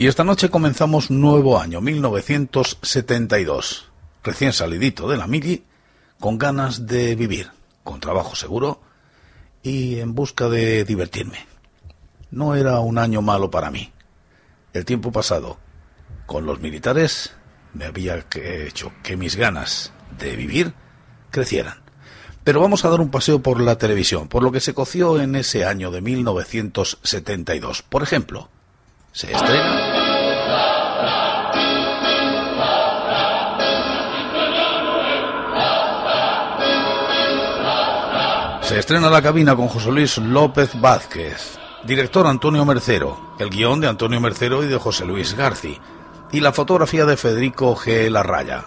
Y esta noche comenzamos nuevo año, 1972. Recién salidito de la mili, con ganas de vivir, con trabajo seguro y en busca de divertirme. No era un año malo para mí. El tiempo pasado con los militares me había hecho que mis ganas de vivir crecieran. Pero vamos a dar un paseo por la televisión, por lo que se coció en ese año de 1972. Por ejemplo, se estrena... Se estrena la cabina con José Luis López Vázquez, director Antonio Mercero, el guion de Antonio Mercero y de José Luis Garci, y la fotografía de Federico G. Larraya.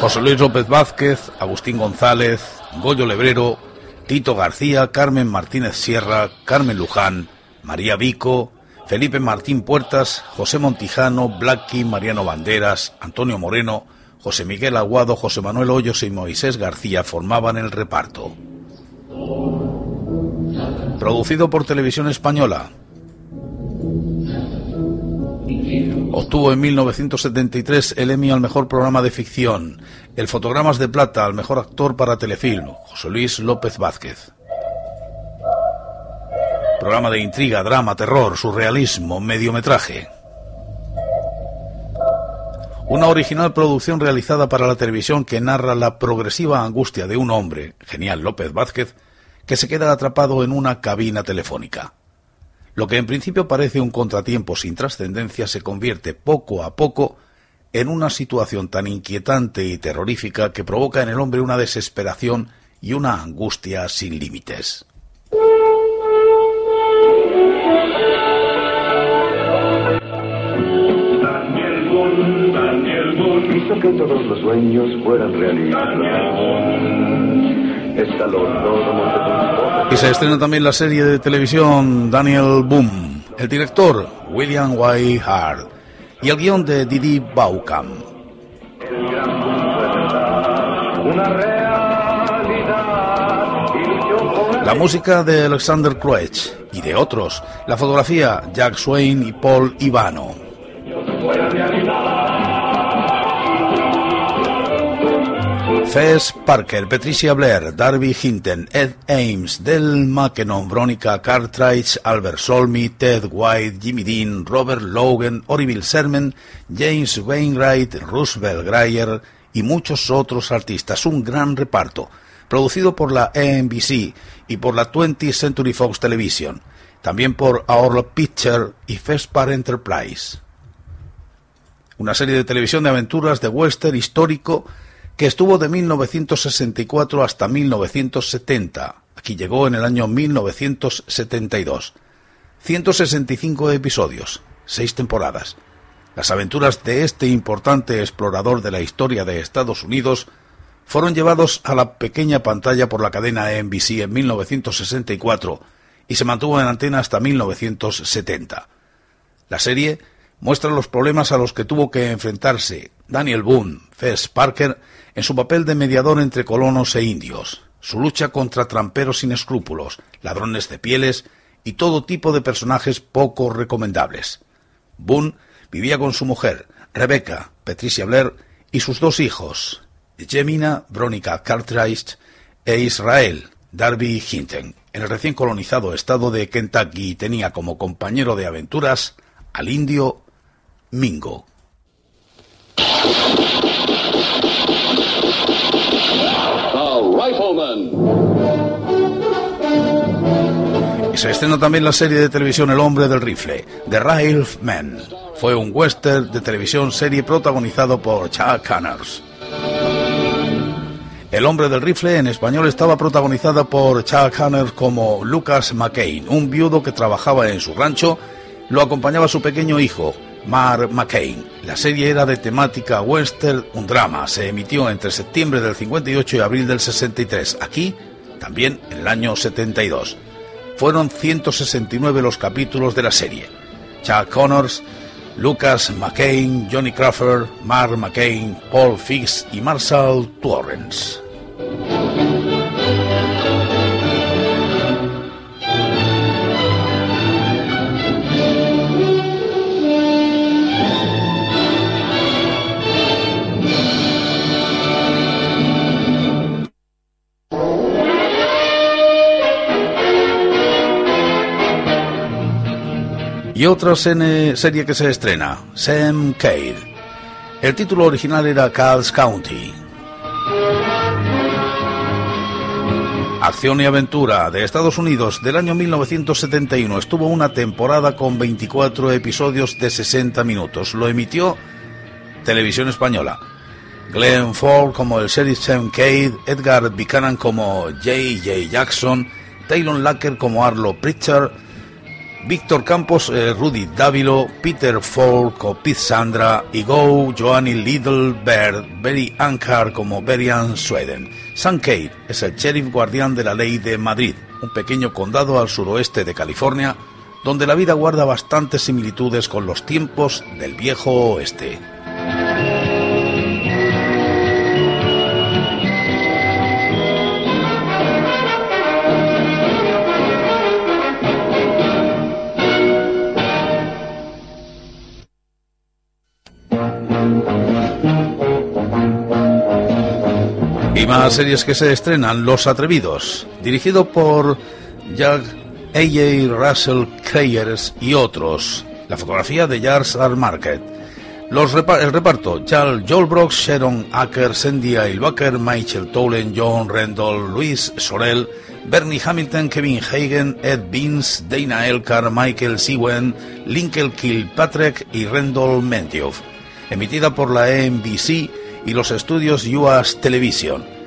José Luis López Vázquez, Agustín González, Goyo Lebrero, Tito García, Carmen Martínez Sierra, Carmen Luján, María Vico, Felipe Martín Puertas, José Montijano, Blacky, Mariano Banderas, Antonio Moreno, José Miguel Aguado, José Manuel Hoyos y Moisés García formaban el reparto. Producido por Televisión Española. Obtuvo en 1973 el Emmy al mejor programa de ficción, el Fotogramas de Plata al mejor actor para telefilm, José Luis López Vázquez. Programa de intriga, drama, terror, surrealismo, mediometraje. Una original producción realizada para la televisión que narra la progresiva angustia de un hombre, genial López Vázquez, que se queda atrapado en una cabina telefónica. Lo que en principio parece un contratiempo sin trascendencia se convierte poco a poco en una situación tan inquietante y terrorífica que provoca en el hombre una desesperación y una angustia sin límites. Que todos los sueños fueran realidad. Y se estrena también la serie de televisión Daniel Boom, el director William White Hart y el guion de Didi Baucam. La música de Alexander Kroech y de otros. La fotografía Jack Swain y Paul Ivano. Fess Parker, Patricia Blair, Darby Hinton, Ed Ames, Del McKennon, Veronica Cartwright, Albert Solmy, Ted White, Jimmy Dean, Robert Logan, Orville Sermon, James Wainwright, Roosevelt Greyer y muchos otros artistas. Un gran reparto, producido por la NBC y por la 20th Century Fox Television, también por Our Picture y Fespar Enterprise. Una serie de televisión de aventuras de western histórico que estuvo de 1964 hasta 1970. Aquí llegó en el año 1972. 165 episodios, seis temporadas. Las aventuras de este importante explorador de la historia de Estados Unidos fueron llevados a la pequeña pantalla por la cadena NBC en 1964 y se mantuvo en antena hasta 1970. La serie muestra los problemas a los que tuvo que enfrentarse Daniel Boone, Fess Parker, en su papel de mediador entre colonos e indios, su lucha contra tramperos sin escrúpulos, ladrones de pieles y todo tipo de personajes poco recomendables. Boone vivía con su mujer, Rebecca, Patricia Blair, y sus dos hijos, Jemina, Veronica Cartwright e Israel, Darby Hinton, en el recién colonizado estado de Kentucky tenía como compañero de aventuras al indio Mingo. Se estrena también la serie de televisión El hombre del rifle, The Rifleman. Fue un western de televisión serie protagonizado por Chuck Connors. El hombre del rifle en español estaba protagonizada por Chuck Connors como Lucas McCain, un viudo que trabajaba en su rancho, lo acompañaba su pequeño hijo, Mark McCain. La serie era de temática western, un drama. Se emitió entre septiembre del 58 y abril del 63. Aquí, también en el año 72. Fueron 169 los capítulos de la serie. Chuck Connors, Lucas McCain, Johnny Crawford, Mark McCain, Paul Fix y Marshall Torrance. Y otra serie que se estrena, Sam Cade. El título original era Cal's County. Acción y Aventura de Estados Unidos del año 1971. Estuvo una temporada con 24 episodios de 60 minutos. Lo emitió Televisión Española. Glenn Ford como el sheriff Sam Cade, Edgar Buchanan como J.J. Jackson, Taylor Lacker como Arlo Pritchard, Víctor Campos, eh, Rudy Dávilo, Peter o Pete Sandra y Go, Joanny Little Bird, Berry Ankar como Berian Sweden. San Kate es el sheriff guardián de la ley de Madrid, un pequeño condado al suroeste de California, donde la vida guarda bastantes similitudes con los tiempos del viejo oeste. Más series que se estrenan, Los Atrevidos, dirigido por Jack A.J. Russell Creyers y otros. La fotografía de Jars R. Market. El reparto, Charles Joel Sharon Acker, Sandy Ailbacher, Michael Tolan, John Randall, Luis Sorel, Bernie Hamilton, Kevin Hagen, Ed Beans, Dana Elcar, Michael Sewen, Lincoln Kilpatrick y Randall Mentioff. Emitida por la NBC y los estudios US Television.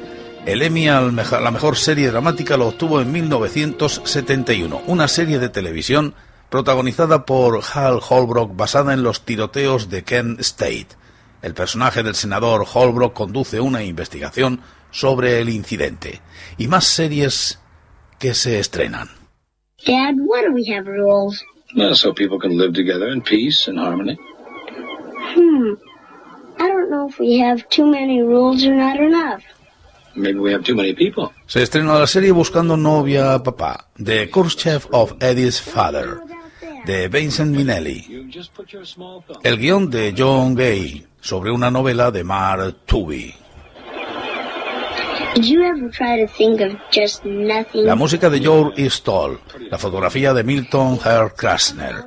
El Emmy a la mejor serie dramática lo obtuvo en 1971, una serie de televisión protagonizada por Hal Holbrook basada en los tiroteos de Kent State. El personaje del senador Holbrook conduce una investigación sobre el incidente. Y más series que se estrenan. Dad, why do we have rules? Well, so people can live together in peace and harmony. Hmm. I don't know if we have too many rules or not enough. Se estrenó la serie Buscando novia papá, The Khrushchev of Eddie's Father, de Vincent Minnelli. El guion de John Gay, sobre una novela de Mark Tooby. La música de Joe Stoll, la fotografía de Milton Herr Krasner,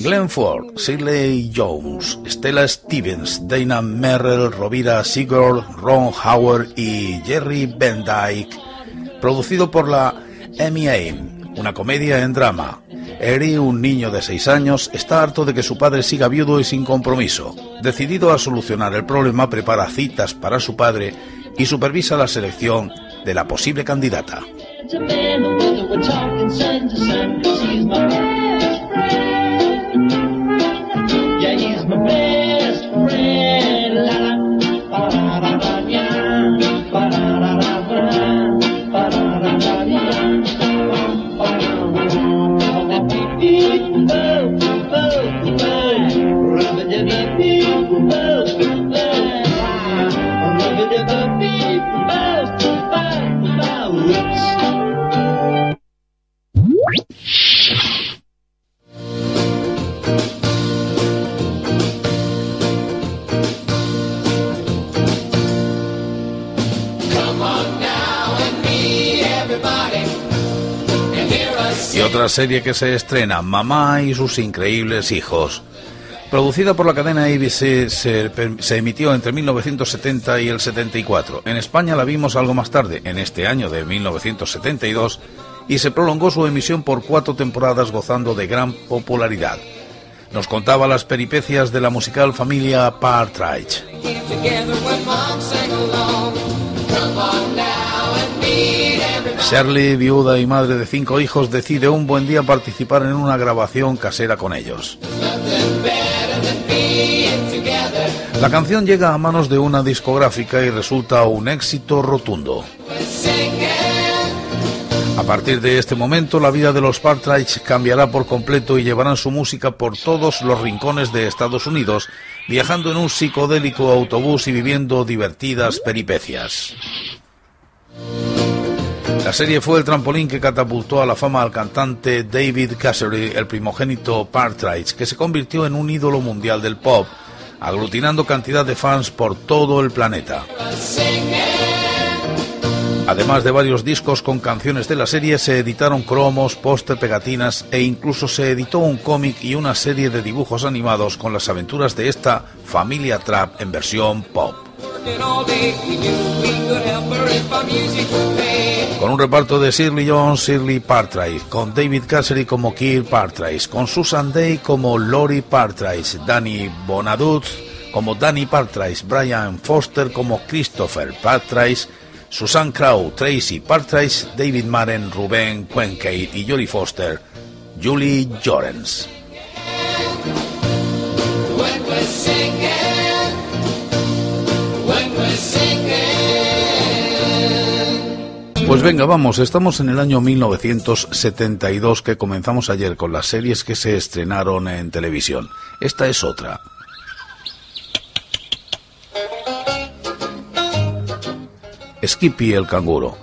Glenn Ford, Sidley Jones, Stella Stevens, Dana Merrill, Rovira Sigurd, Ron Howard y Jerry Van Dyke, producido por la Aim, una comedia en drama. Eri, un niño de seis años, está harto de que su padre siga viudo y sin compromiso. Decidido a solucionar el problema, prepara citas para su padre y supervisa la selección de la posible candidata. Otra serie que se estrena, Mamá y sus increíbles hijos. Producida por la cadena ABC, se, se, emitió entre 1970 y el 74. En España la vimos algo más tarde, en este año de 1972, y se prolongó su emisión por cuatro temporadas gozando de gran popularidad. Nos contaba las peripecias de la musical familia Partridge. Shirley, viuda y madre de cinco hijos, decide un buen día participar en una grabación casera con ellos. La canción llega a manos de una discográfica y resulta un éxito rotundo. A partir de este momento, la vida de los Partridge cambiará por completo y llevarán su música por todos los rincones de Estados Unidos, viajando en un psicodélico autobús y viviendo divertidas peripecias. La serie fue el trampolín que catapultó a la fama al cantante David Cassidy, el primogénito Partridge, que se convirtió en un ídolo mundial del pop, aglutinando cantidad de fans por todo el planeta. Además de varios discos con canciones de la serie, se editaron cromos, póster, pegatinas e incluso se editó un cómic y una serie de dibujos animados con las aventuras de esta familia trap en versión pop. Con un reparto de Shirley Jones, Shirley Partridge, con David Cassidy como Kirk Partridge, con Susan Day como Lori Partridge, Danny Bonadut como Danny Partridge, Brian Foster como Christopher Partridge, Susan Crow, Tracy Partridge, David Maren, Ruben Quencade y Jory Foster, Julie Jorens. Pues venga, vamos, estamos en el año 1972 que comenzamos ayer con las series que se estrenaron en televisión. Esta es otra. Skippy el canguro.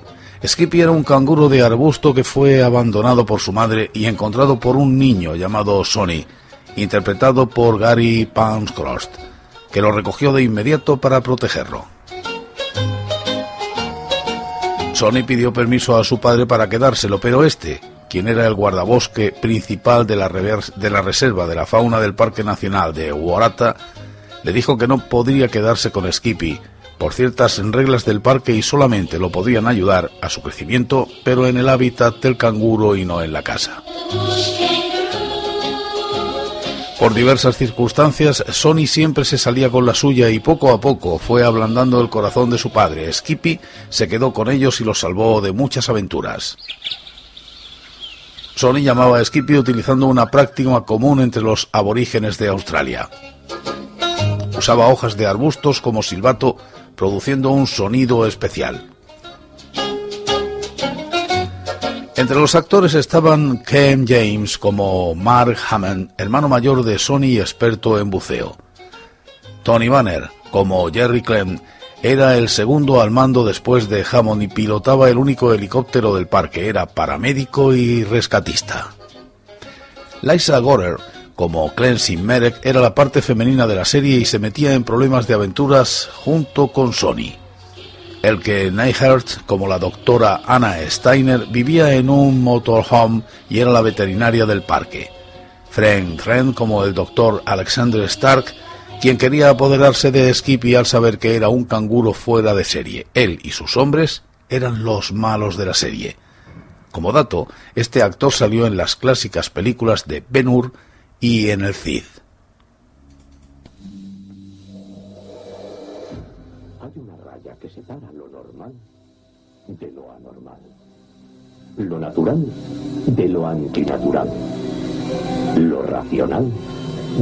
Skippy era un canguro de arbusto que fue abandonado por su madre y encontrado por un niño llamado Sonny, interpretado por Gary Pauncroft, que lo recogió de inmediato para protegerlo. Sonny pidió permiso a su padre para quedárselo, pero este, quien era el guardabosque principal de la, de la reserva de la fauna del Parque Nacional de Warata, le dijo que no podría quedarse con Skippy, por ciertas reglas del parque y solamente lo podían ayudar a su crecimiento, pero en el hábitat del canguro y no en la casa. Por diversas circunstancias, Sony siempre se salía con la suya y poco a poco fue ablandando el corazón de su padre. Skippy se quedó con ellos y los salvó de muchas aventuras. Sony llamaba a Skippy utilizando una práctica común entre los aborígenes de Australia. Usaba hojas de arbustos como silbato produciendo un sonido especial. Entre los actores estaban Ken James como Mark Hammond, hermano mayor de Sony y experto en buceo. Tony Banner como Jerry Clem era el segundo al mando después de Hammond y pilotaba el único helicóptero del parque. Era paramédico y rescatista. Liza Gorer como Clancy Merrick era la parte femenina de la serie y se metía en problemas de aventuras junto con Sony. El que Neihert, como la doctora Anna Steiner, vivía en un motorhome y era la veterinaria del parque. Frank Trent como el doctor Alexander Stark, quien quería apoderarse de Skippy al saber que era un canguro fuera de serie. Él y sus hombres eran los malos de la serie. Como dato, este actor salió en las clásicas películas de Ben Hur y en el CID. De lo anormal. Lo natural de lo antinatural. Lo racional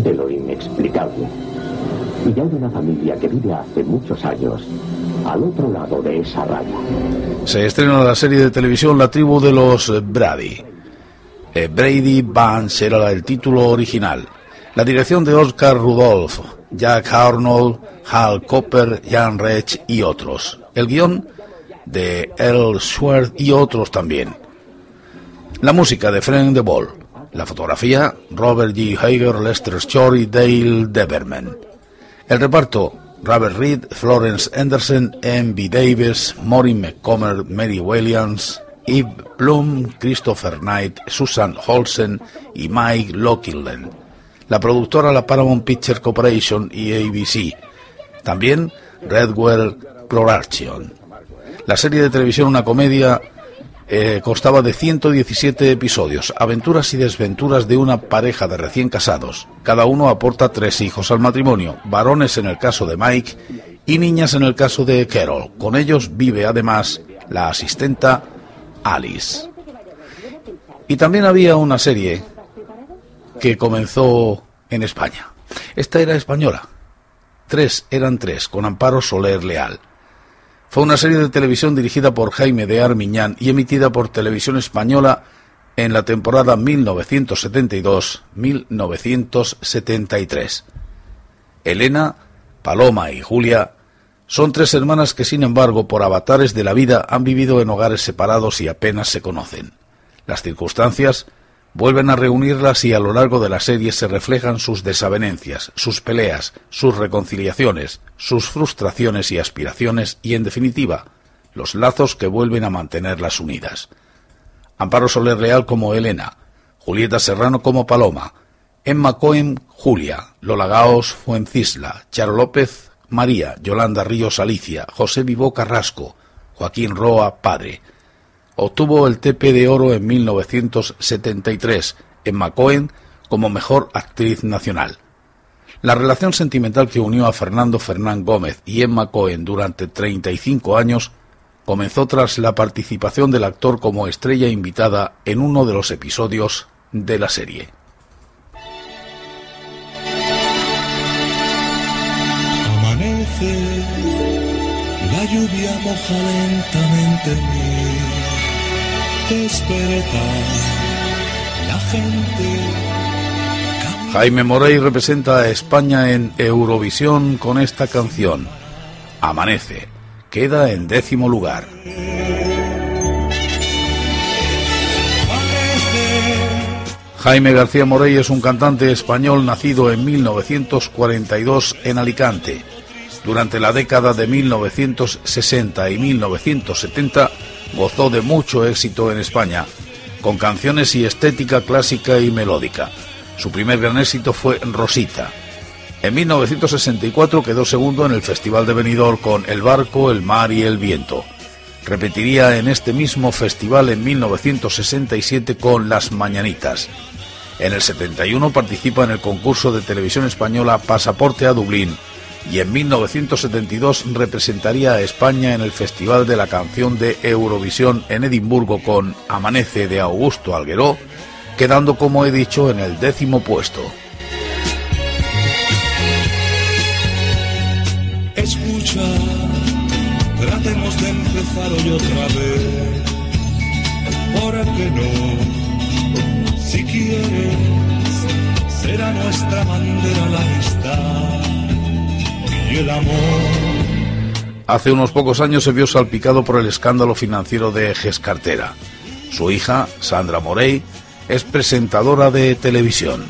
de lo inexplicable. Y hay una familia que vive hace muchos años al otro lado de esa raya. Se estrena la serie de televisión La tribu de los Brady. Eh, Brady Bunch era el título original. La dirección de Oscar Rudolph, Jack Arnold, Hal Copper, Jan Rech y otros. El guion de Earl Schwartz y otros también. La música de Frank de Ball. La fotografía, Robert G. Hager, Lester Shore y Dale Deberman. El reparto, Robert Reed, Florence Anderson, M.B. Davis, Maureen McComber, Mary Williams, Eve Bloom, Christopher Knight, Susan Holsen y Mike Lockingland. La productora la Paramount Picture Corporation y ABC. También Redwell Production. La serie de televisión, una comedia, eh, constaba de 117 episodios, aventuras y desventuras de una pareja de recién casados. Cada uno aporta tres hijos al matrimonio, varones en el caso de Mike y niñas en el caso de Carol. Con ellos vive además la asistenta Alice. Y también había una serie que comenzó en España. Esta era española. Tres eran tres, con Amparo Soler Leal. Fue una serie de televisión dirigida por Jaime de Armiñán y emitida por Televisión Española en la temporada 1972-1973. Elena, Paloma y Julia son tres hermanas que, sin embargo, por avatares de la vida, han vivido en hogares separados y apenas se conocen. Las circunstancias vuelven a reunirlas y a lo largo de la serie se reflejan sus desavenencias, sus peleas, sus reconciliaciones, sus frustraciones y aspiraciones y, en definitiva, los lazos que vuelven a mantenerlas unidas. Amparo Soler Real como Elena, Julieta Serrano como Paloma, Emma Cohen Julia, Lola Gaos Fuencisla, Charo López María, Yolanda Ríos Alicia, José Vivó Carrasco, Joaquín Roa Padre. Obtuvo el TP de Oro en 1973 en Macoen como mejor actriz nacional. La relación sentimental que unió a Fernando Fernán Gómez y Emma Cohen durante 35 años comenzó tras la participación del actor como estrella invitada en uno de los episodios de la serie. la lluvia moja lentamente Jaime Morey representa a España en Eurovisión con esta canción. Amanece. Queda en décimo lugar. Jaime García Morey es un cantante español nacido en 1942 en Alicante durante la década de 1960 y 1970 gozó de mucho éxito en España, con canciones y estética clásica y melódica. Su primer gran éxito fue Rosita. En 1964 quedó segundo en el Festival de Benidorm con El barco, el mar y el viento. Repetiría en este mismo festival en 1967 con Las Mañanitas. En el 71 participa en el concurso de televisión española Pasaporte a Dublín y en 1972 representaría a España en el Festival de la Canción de Eurovisión en Edimburgo con Amanece de Augusto Algueró, quedando como he dicho en el décimo puesto. Escucha, tratemos de empezar hoy otra vez. ¿Por qué no? Si quieres, será nuestra bandera la amistad Hace unos pocos años se vio salpicado por el escándalo financiero de Cartera. Su hija, Sandra Morey, es presentadora de televisión.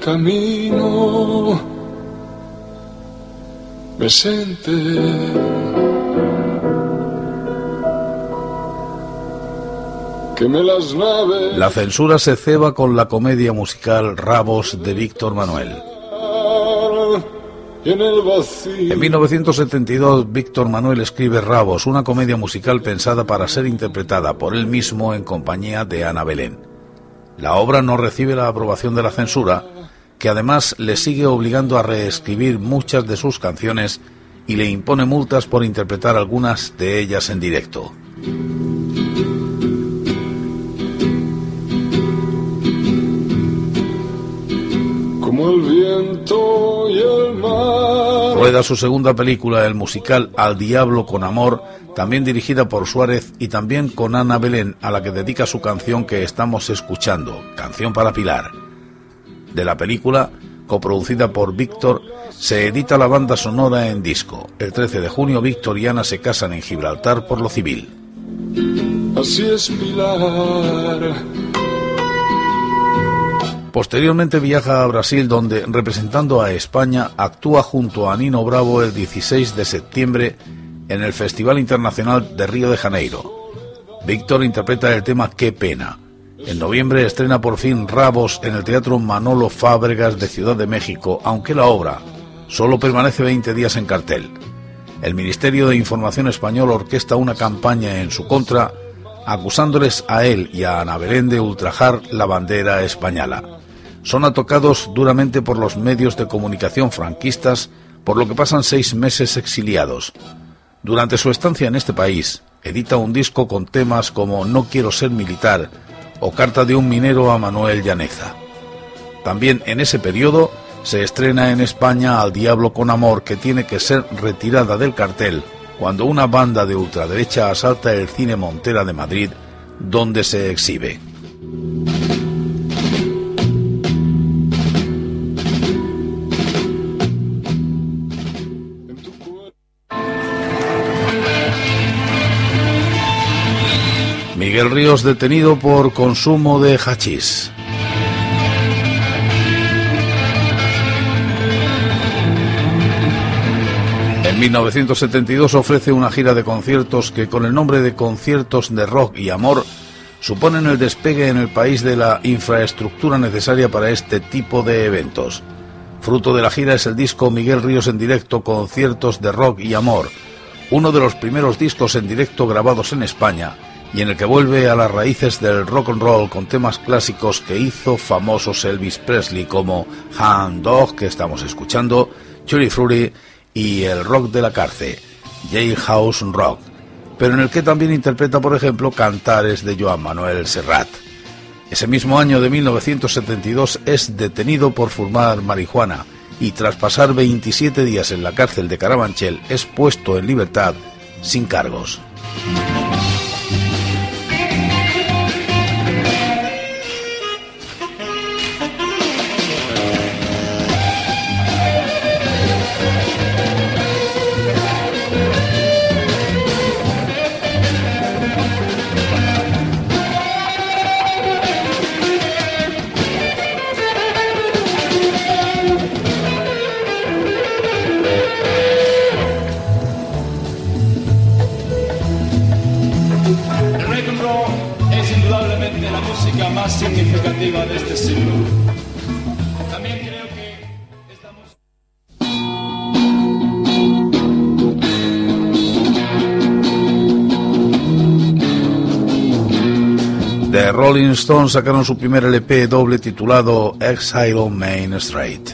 Camino me que me las naves. La censura se ceba con la comedia musical Rabos de Víctor Manuel. En 1972, Víctor Manuel escribe Rabos, una comedia musical pensada para ser interpretada por él mismo en compañía de Ana Belén. La obra no recibe la aprobación de la censura, que además le sigue obligando a reescribir muchas de sus canciones y le impone multas por interpretar algunas de ellas en directo. Como el viento y el mar. Rueda su segunda película, el musical Al Diablo con Amor, también dirigida por Suárez y también con Ana Belén, a la que dedica su canción que estamos escuchando, Canción para Pilar. De la película, coproducida por Víctor, se edita la banda sonora en disco. El 13 de junio, Víctor y Ana se casan en Gibraltar por lo civil. Así es Pilar. Posteriormente viaja a Brasil donde, representando a España, actúa junto a Nino Bravo el 16 de septiembre en el Festival Internacional de Río de Janeiro. Víctor interpreta el tema Qué pena. En noviembre estrena por fin Rabos en el Teatro Manolo Fábregas de Ciudad de México, aunque la obra solo permanece 20 días en cartel. El Ministerio de Información Español orquesta una campaña en su contra, acusándoles a él y a Ana Belén de ultrajar la bandera española. son atocados duramente por los medios de comunicación franquistas, por lo que pasan seis meses exiliados. Durante su estancia en este país, edita un disco con temas como No quiero ser militar o Carta de un minero a Manuel Llaneza. También en ese periodo se estrena en España Al Diablo con Amor, que tiene que ser retirada del cartel cuando una banda de ultraderecha asalta el cine Montera de Madrid, donde se exhibe. Miguel Ríos detenido por consumo de hachís. En 1972 ofrece una gira de conciertos que con el nombre de Conciertos de Rock y Amor suponen el despegue en el país de la infraestructura necesaria para este tipo de eventos. Fruto de la gira es el disco Miguel Ríos en directo Conciertos de Rock y Amor, uno de los primeros discos en directo grabados en España y en el que vuelve a las raíces del rock and roll con temas clásicos que hizo famosos Elvis Presley como Hand Dog que estamos escuchando, Cherry Fruity y el rock de la cárcel, House Rock, pero en el que también interpreta, por ejemplo, cantares de Joan Manuel Serrat. Ese mismo año de 1972 es detenido por fumar marihuana y tras pasar 27 días en la cárcel de Carabanchel es puesto en libertad sin cargos. Rolling Stones sacaron su primer LP doble titulado Exile on Main Street.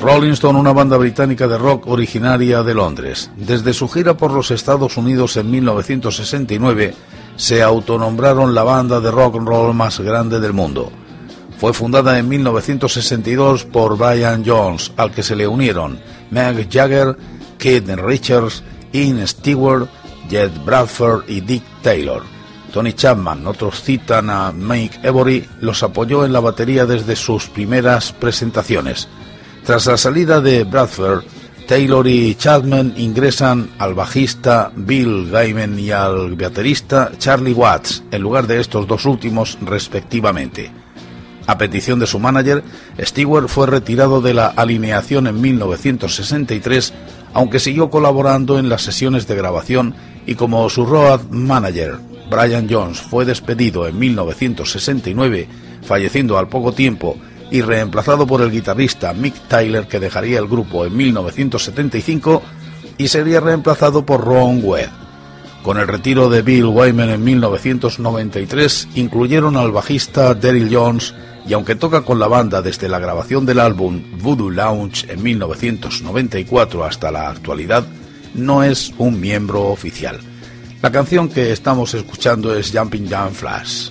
Rolling Stone, una banda británica de rock originaria de Londres. Desde su gira por los Estados Unidos en 1969, se autonombraron la banda de rock and roll más grande del mundo. Fue fundada en 1962 por Brian Jones, al que se le unieron Meg Jagger, Keith Richards, Ian Stewart, Jed Bradford y Dick Taylor. Tony Chapman, otros citan a Mike Every, los apoyó en la batería desde sus primeras presentaciones. Tras la salida de Bradford, Taylor y Chapman ingresan al bajista Bill Gaiman y al baterista Charlie Watts, en lugar de estos dos últimos respectivamente. A petición de su manager, Stewart fue retirado de la alineación en 1963, aunque siguió colaborando en las sesiones de grabación y como su road manager, Brian Jones, fue despedido en 1969, falleciendo al poco tiempo y reemplazado por el guitarrista Mick Tyler que dejaría el grupo en 1975 y sería reemplazado por Ron Webb. Con el retiro de Bill Wyman en 1993 incluyeron al bajista Daryl Jones y aunque toca con la banda desde la grabación del álbum Voodoo Lounge en 1994 hasta la actualidad, no es un miembro oficial. La canción que estamos escuchando es Jumping Down Flash.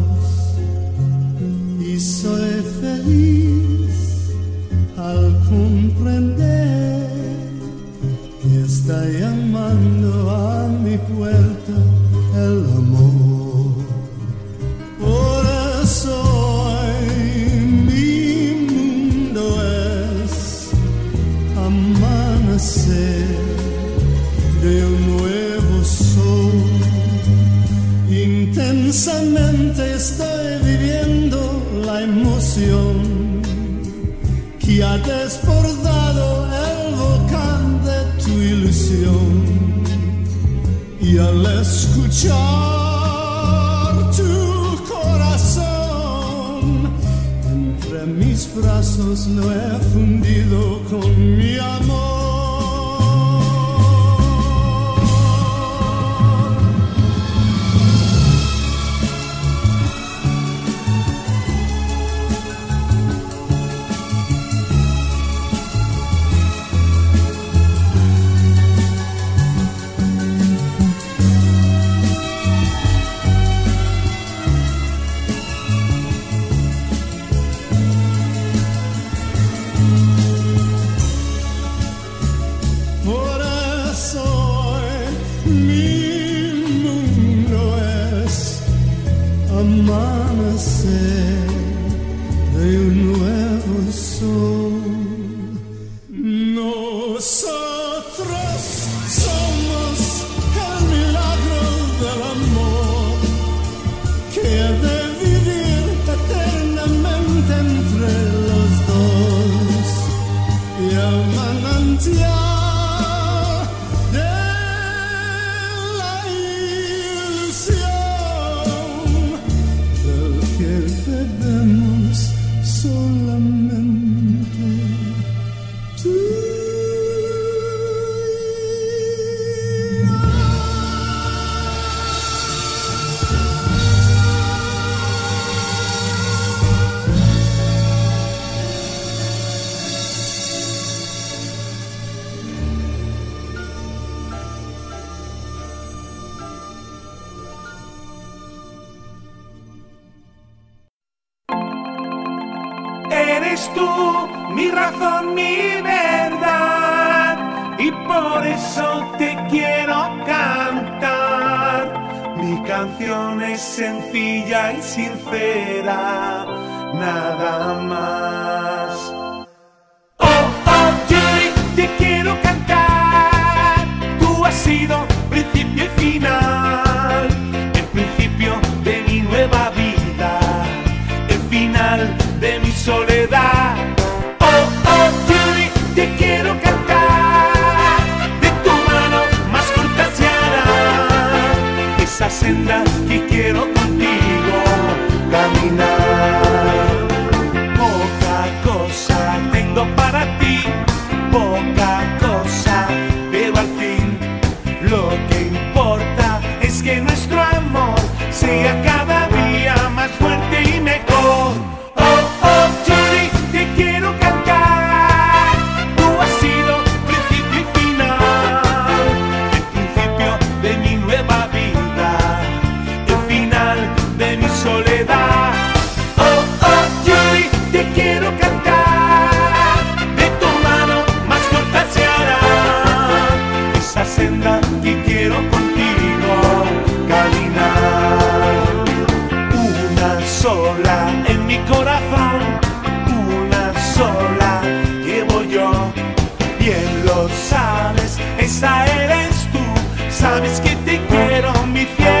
Intensamente estoy viviendo la emoción que ha desbordado el volcán de tu ilusión. Y al escuchar tu corazón, entre mis brazos lo he fundido con mi amor. eres tú mi razón, mi verdad. Y por eso te quiero cantar. Mi canción es sencilla y sincera, nada más. Oh, oh, Jerry, te quiero cantar. Tú has sido principio y final. senda que quiero contigo caminar. sabes que te quiero, mi fiel.